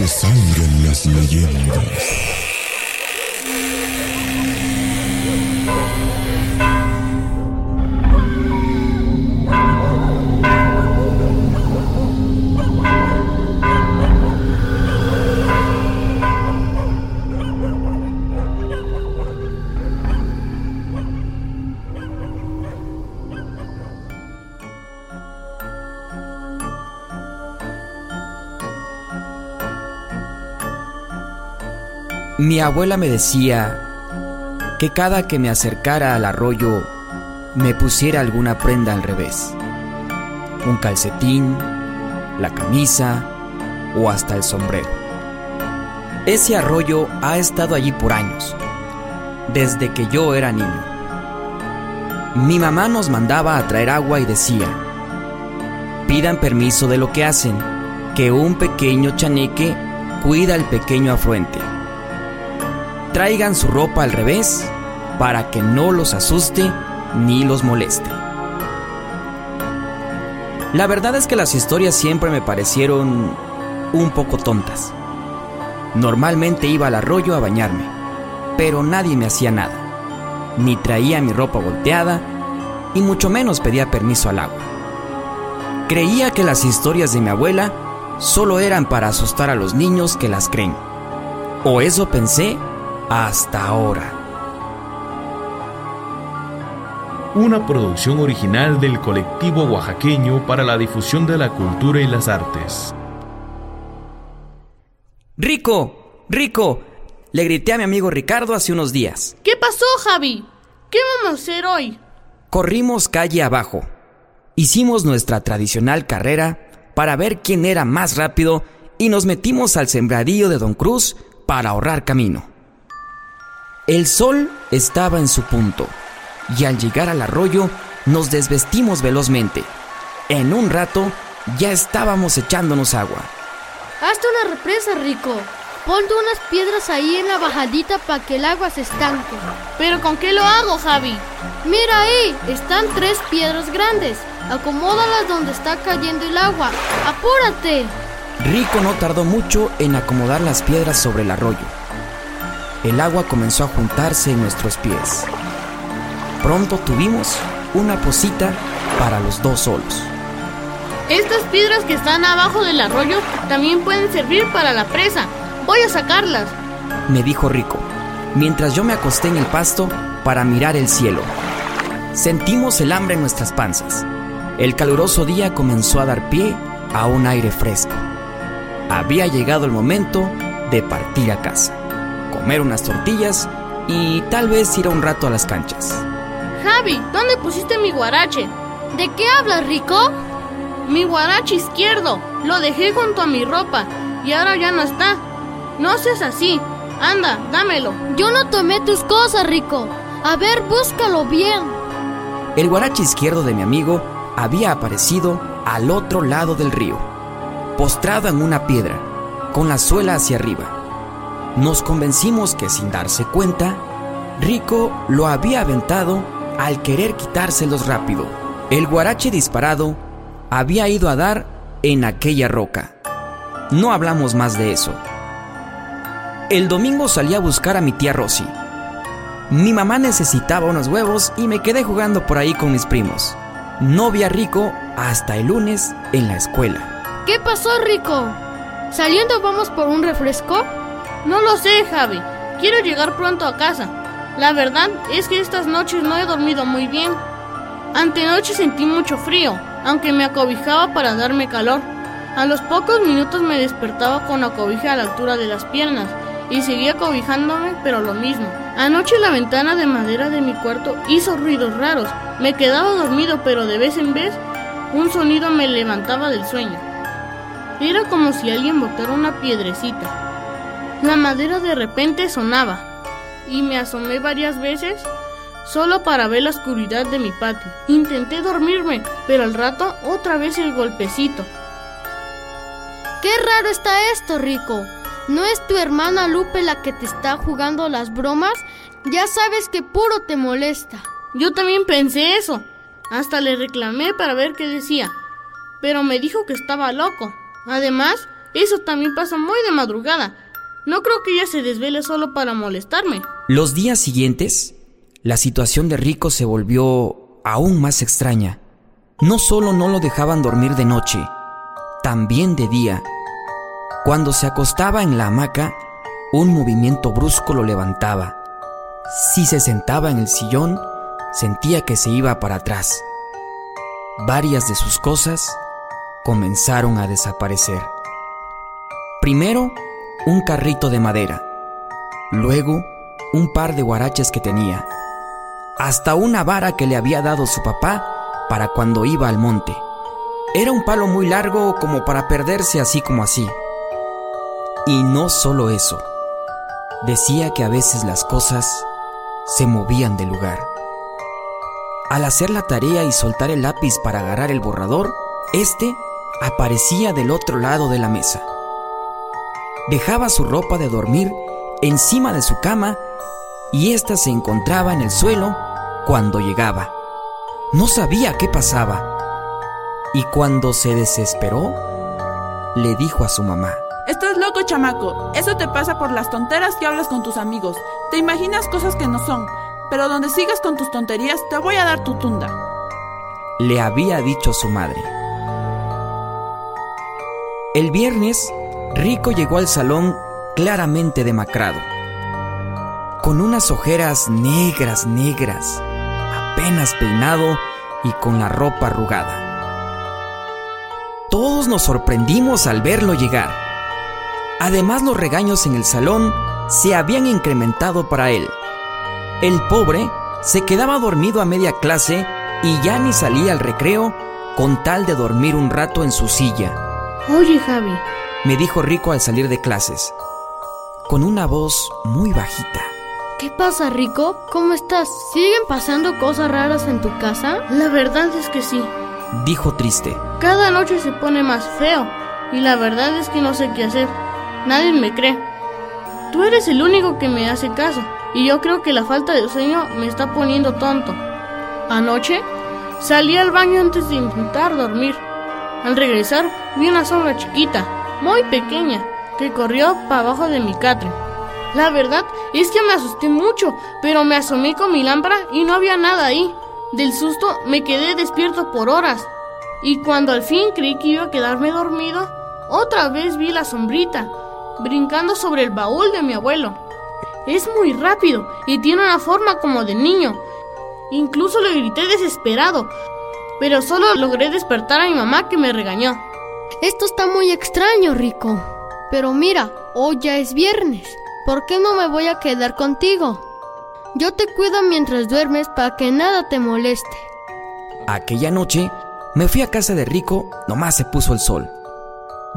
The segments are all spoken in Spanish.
Que salgan las leyendas. Mi abuela me decía que cada que me acercara al arroyo me pusiera alguna prenda al revés. Un calcetín, la camisa o hasta el sombrero. Ese arroyo ha estado allí por años, desde que yo era niño. Mi mamá nos mandaba a traer agua y decía, pidan permiso de lo que hacen, que un pequeño chaneque cuida el pequeño afluente traigan su ropa al revés para que no los asuste ni los moleste. La verdad es que las historias siempre me parecieron un poco tontas. Normalmente iba al arroyo a bañarme, pero nadie me hacía nada. Ni traía mi ropa volteada, y mucho menos pedía permiso al agua. Creía que las historias de mi abuela solo eran para asustar a los niños que las creen. O eso pensé hasta ahora. Una producción original del colectivo oaxaqueño para la difusión de la cultura y las artes. Rico, Rico, le grité a mi amigo Ricardo hace unos días. ¿Qué pasó, Javi? ¿Qué vamos a hacer hoy? Corrimos calle abajo. Hicimos nuestra tradicional carrera para ver quién era más rápido y nos metimos al sembradío de Don Cruz para ahorrar camino. El sol estaba en su punto y al llegar al arroyo nos desvestimos velozmente. En un rato ya estábamos echándonos agua. Hazte una represa, Rico. Ponte unas piedras ahí en la bajadita para que el agua se estanque. ¿Pero con qué lo hago, Javi? Mira ahí, están tres piedras grandes. Acomódalas donde está cayendo el agua. ¡Apúrate! Rico no tardó mucho en acomodar las piedras sobre el arroyo el agua comenzó a juntarse en nuestros pies. Pronto tuvimos una posita para los dos solos. Estas piedras que están abajo del arroyo también pueden servir para la presa. Voy a sacarlas. Me dijo Rico, mientras yo me acosté en el pasto para mirar el cielo. Sentimos el hambre en nuestras panzas. El caluroso día comenzó a dar pie a un aire fresco. Había llegado el momento de partir a casa comer unas tortillas y tal vez ir a un rato a las canchas. Javi, ¿dónde pusiste mi guarache? ¿De qué hablas, Rico? Mi guarache izquierdo. Lo dejé junto a mi ropa y ahora ya no está. No seas así. Anda, dámelo. Yo no tomé tus cosas, Rico. A ver, búscalo bien. El guarache izquierdo de mi amigo había aparecido al otro lado del río, postrado en una piedra, con la suela hacia arriba. Nos convencimos que sin darse cuenta, Rico lo había aventado al querer quitárselos rápido. El guarache disparado había ido a dar en aquella roca. No hablamos más de eso. El domingo salí a buscar a mi tía Rosy. Mi mamá necesitaba unos huevos y me quedé jugando por ahí con mis primos. No vi a Rico hasta el lunes en la escuela. ¿Qué pasó, Rico? ¿Saliendo vamos por un refresco? No lo sé, Javi. Quiero llegar pronto a casa. La verdad es que estas noches no he dormido muy bien. Antenoche sentí mucho frío, aunque me acobijaba para darme calor. A los pocos minutos me despertaba con la cobija a la altura de las piernas y seguía cobijándome, pero lo mismo. Anoche la ventana de madera de mi cuarto hizo ruidos raros. Me quedaba dormido, pero de vez en vez un sonido me levantaba del sueño. Era como si alguien botara una piedrecita. La madera de repente sonaba y me asomé varias veces solo para ver la oscuridad de mi patio. Intenté dormirme, pero al rato otra vez el golpecito. Qué raro está esto, Rico. ¿No es tu hermana Lupe la que te está jugando las bromas? Ya sabes que puro te molesta. Yo también pensé eso. Hasta le reclamé para ver qué decía. Pero me dijo que estaba loco. Además, eso también pasa muy de madrugada. No creo que ella se desvele solo para molestarme. Los días siguientes, la situación de Rico se volvió aún más extraña. No solo no lo dejaban dormir de noche, también de día. Cuando se acostaba en la hamaca, un movimiento brusco lo levantaba. Si se sentaba en el sillón, sentía que se iba para atrás. Varias de sus cosas comenzaron a desaparecer. Primero, un carrito de madera. Luego, un par de guaraches que tenía. Hasta una vara que le había dado su papá para cuando iba al monte. Era un palo muy largo como para perderse así como así. Y no solo eso. Decía que a veces las cosas se movían de lugar. Al hacer la tarea y soltar el lápiz para agarrar el borrador, este aparecía del otro lado de la mesa. Dejaba su ropa de dormir encima de su cama y ésta se encontraba en el suelo cuando llegaba. No sabía qué pasaba. Y cuando se desesperó, le dijo a su mamá. Estás loco, chamaco. Eso te pasa por las tonteras que hablas con tus amigos. Te imaginas cosas que no son. Pero donde sigas con tus tonterías, te voy a dar tu tunda. Le había dicho su madre. El viernes, Rico llegó al salón claramente demacrado, con unas ojeras negras, negras, apenas peinado y con la ropa arrugada. Todos nos sorprendimos al verlo llegar. Además los regaños en el salón se habían incrementado para él. El pobre se quedaba dormido a media clase y ya ni salía al recreo con tal de dormir un rato en su silla. Oye, Javi, me dijo Rico al salir de clases, con una voz muy bajita. ¿Qué pasa, Rico? ¿Cómo estás? ¿Siguen pasando cosas raras en tu casa? La verdad es que sí. Dijo triste. Cada noche se pone más feo y la verdad es que no sé qué hacer. Nadie me cree. Tú eres el único que me hace caso y yo creo que la falta de sueño me está poniendo tonto. Anoche salí al baño antes de intentar dormir. Al regresar vi una sombra chiquita, muy pequeña, que corrió para abajo de mi catre. La verdad es que me asusté mucho, pero me asomé con mi lámpara y no había nada ahí. Del susto me quedé despierto por horas. Y cuando al fin creí que iba a quedarme dormido, otra vez vi la sombrita, brincando sobre el baúl de mi abuelo. Es muy rápido y tiene una forma como de niño. Incluso le grité desesperado, pero solo logré despertar a mi mamá que me regañó. Esto está muy extraño, Rico. Pero mira, hoy ya es viernes. ¿Por qué no me voy a quedar contigo? Yo te cuido mientras duermes para que nada te moleste. Aquella noche me fui a casa de Rico, nomás se puso el sol.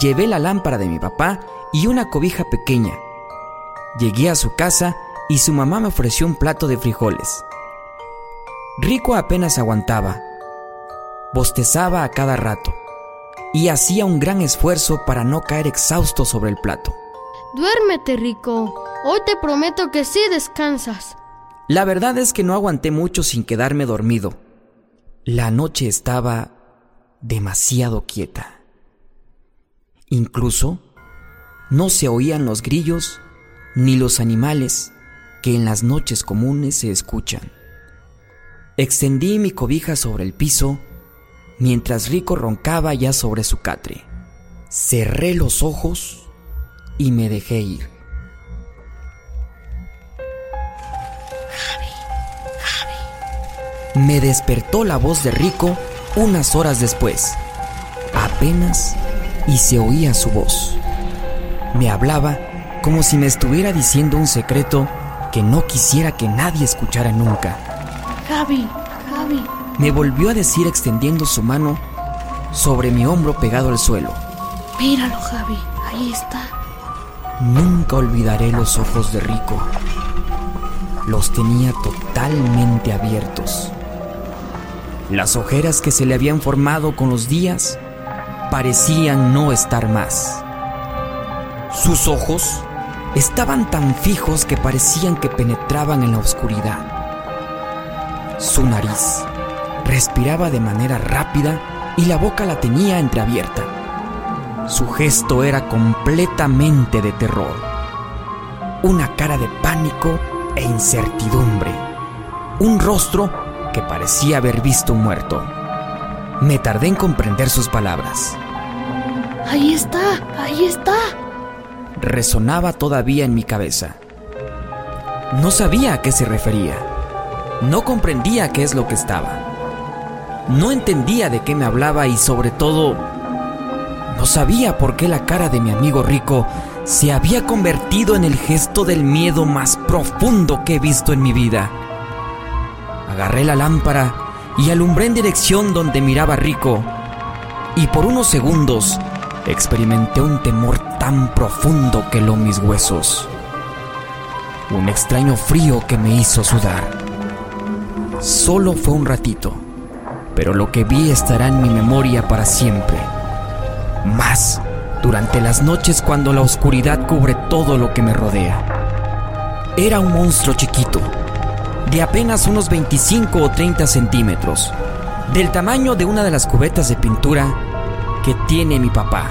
Llevé la lámpara de mi papá y una cobija pequeña. Llegué a su casa y su mamá me ofreció un plato de frijoles. Rico apenas aguantaba. Bostezaba a cada rato y hacía un gran esfuerzo para no caer exhausto sobre el plato. Duérmete, Rico. Hoy te prometo que sí descansas. La verdad es que no aguanté mucho sin quedarme dormido. La noche estaba demasiado quieta. Incluso no se oían los grillos ni los animales que en las noches comunes se escuchan. Extendí mi cobija sobre el piso mientras Rico roncaba ya sobre su catre. Cerré los ojos y me dejé ir. Me despertó la voz de Rico unas horas después. Apenas y se oía su voz. Me hablaba como si me estuviera diciendo un secreto que no quisiera que nadie escuchara nunca. Javi, Javi. Me volvió a decir extendiendo su mano sobre mi hombro pegado al suelo. Míralo, Javi, ahí está. Nunca olvidaré los ojos de Rico. Los tenía totalmente abiertos. Las ojeras que se le habían formado con los días parecían no estar más. Sus ojos estaban tan fijos que parecían que penetraban en la oscuridad. Su nariz respiraba de manera rápida y la boca la tenía entreabierta. Su gesto era completamente de terror. Una cara de pánico e incertidumbre. Un rostro que parecía haber visto un muerto. Me tardé en comprender sus palabras. Ahí está, ahí está. Resonaba todavía en mi cabeza. No sabía a qué se refería. No comprendía qué es lo que estaba. No entendía de qué me hablaba y sobre todo no sabía por qué la cara de mi amigo rico se había convertido en el gesto del miedo más profundo que he visto en mi vida. Agarré la lámpara y alumbré en dirección donde miraba Rico. Y por unos segundos experimenté un temor tan profundo que heló mis huesos. Un extraño frío que me hizo sudar. Solo fue un ratito, pero lo que vi estará en mi memoria para siempre. Más durante las noches cuando la oscuridad cubre todo lo que me rodea. Era un monstruo chiquito, de apenas unos 25 o 30 centímetros, del tamaño de una de las cubetas de pintura que tiene mi papá.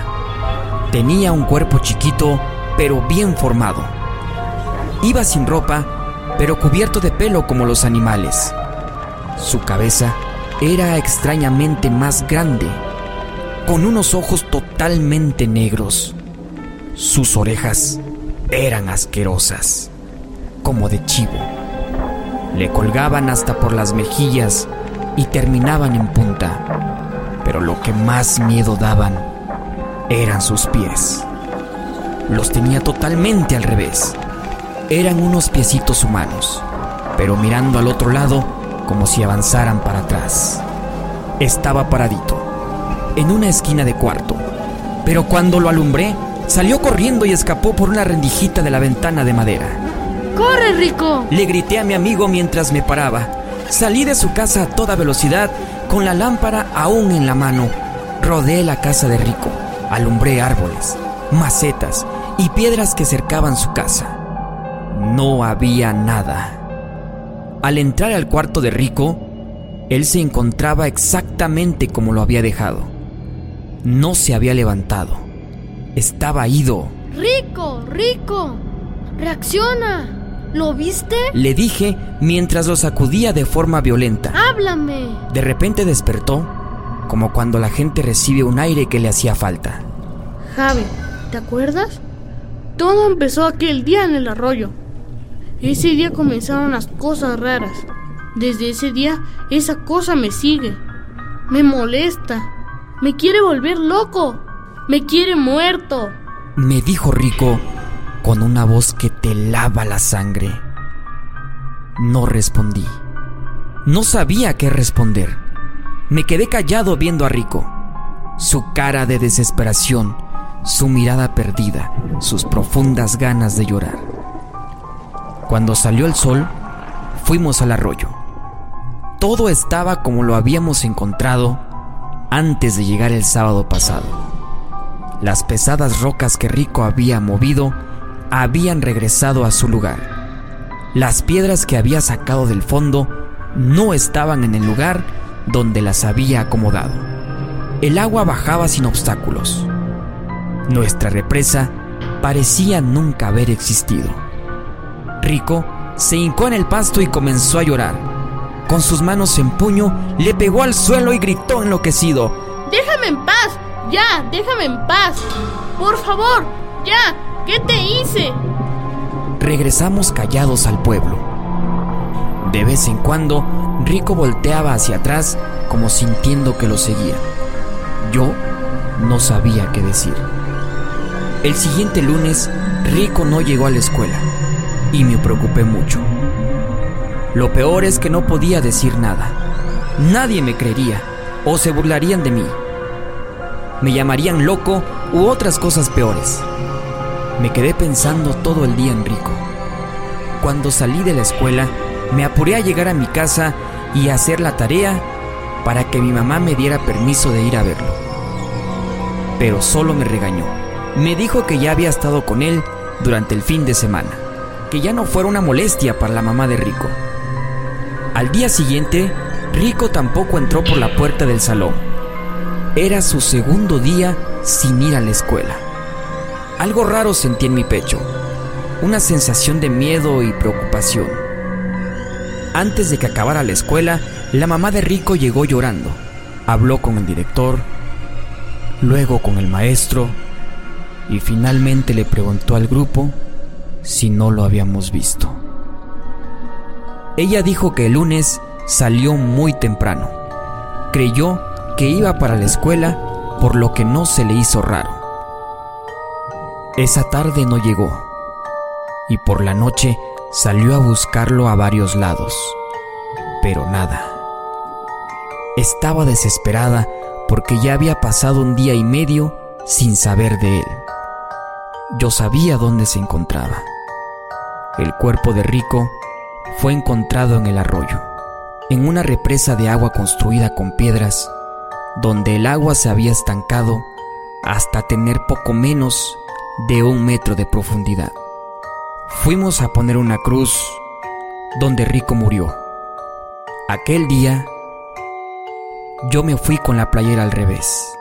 Tenía un cuerpo chiquito, pero bien formado. Iba sin ropa, pero cubierto de pelo como los animales. Su cabeza era extrañamente más grande, con unos ojos totalmente negros. Sus orejas eran asquerosas, como de chivo. Le colgaban hasta por las mejillas y terminaban en punta. Pero lo que más miedo daban eran sus pies. Los tenía totalmente al revés. Eran unos piecitos humanos, pero mirando al otro lado como si avanzaran para atrás. Estaba paradito, en una esquina de cuarto, pero cuando lo alumbré, salió corriendo y escapó por una rendijita de la ventana de madera. ¡Corre, Rico! Le grité a mi amigo mientras me paraba. Salí de su casa a toda velocidad, con la lámpara aún en la mano. Rodeé la casa de Rico, alumbré árboles, macetas y piedras que cercaban su casa. No había nada. Al entrar al cuarto de Rico, él se encontraba exactamente como lo había dejado. No se había levantado. Estaba ido. Rico, Rico, reacciona. ¿Lo viste? Le dije mientras lo sacudía de forma violenta. Háblame. De repente despertó, como cuando la gente recibe un aire que le hacía falta. Javi, ¿te acuerdas? Todo empezó aquel día en el arroyo. Ese día comenzaron las cosas raras. Desde ese día, esa cosa me sigue. Me molesta. Me quiere volver loco. Me quiere muerto. Me dijo Rico con una voz que te lava la sangre. No respondí. No sabía qué responder. Me quedé callado viendo a Rico. Su cara de desesperación, su mirada perdida, sus profundas ganas de llorar. Cuando salió el sol, fuimos al arroyo. Todo estaba como lo habíamos encontrado antes de llegar el sábado pasado. Las pesadas rocas que Rico había movido habían regresado a su lugar. Las piedras que había sacado del fondo no estaban en el lugar donde las había acomodado. El agua bajaba sin obstáculos. Nuestra represa parecía nunca haber existido. Rico se hincó en el pasto y comenzó a llorar. Con sus manos en puño, le pegó al suelo y gritó enloquecido. Déjame en paz. Ya, déjame en paz. Por favor, ya. ¿Qué te hice? Regresamos callados al pueblo. De vez en cuando, Rico volteaba hacia atrás como sintiendo que lo seguía. Yo no sabía qué decir. El siguiente lunes, Rico no llegó a la escuela y me preocupé mucho. Lo peor es que no podía decir nada. Nadie me creería o se burlarían de mí. Me llamarían loco u otras cosas peores. Me quedé pensando todo el día en Rico. Cuando salí de la escuela, me apuré a llegar a mi casa y a hacer la tarea para que mi mamá me diera permiso de ir a verlo. Pero solo me regañó. Me dijo que ya había estado con él durante el fin de semana, que ya no fuera una molestia para la mamá de Rico. Al día siguiente, Rico tampoco entró por la puerta del salón. Era su segundo día sin ir a la escuela. Algo raro sentí en mi pecho, una sensación de miedo y preocupación. Antes de que acabara la escuela, la mamá de Rico llegó llorando. Habló con el director, luego con el maestro y finalmente le preguntó al grupo si no lo habíamos visto. Ella dijo que el lunes salió muy temprano. Creyó que iba para la escuela, por lo que no se le hizo raro. Esa tarde no llegó y por la noche salió a buscarlo a varios lados, pero nada. Estaba desesperada porque ya había pasado un día y medio sin saber de él. Yo sabía dónde se encontraba. El cuerpo de Rico fue encontrado en el arroyo, en una represa de agua construida con piedras, donde el agua se había estancado hasta tener poco menos de un metro de profundidad. Fuimos a poner una cruz donde Rico murió. Aquel día yo me fui con la playera al revés.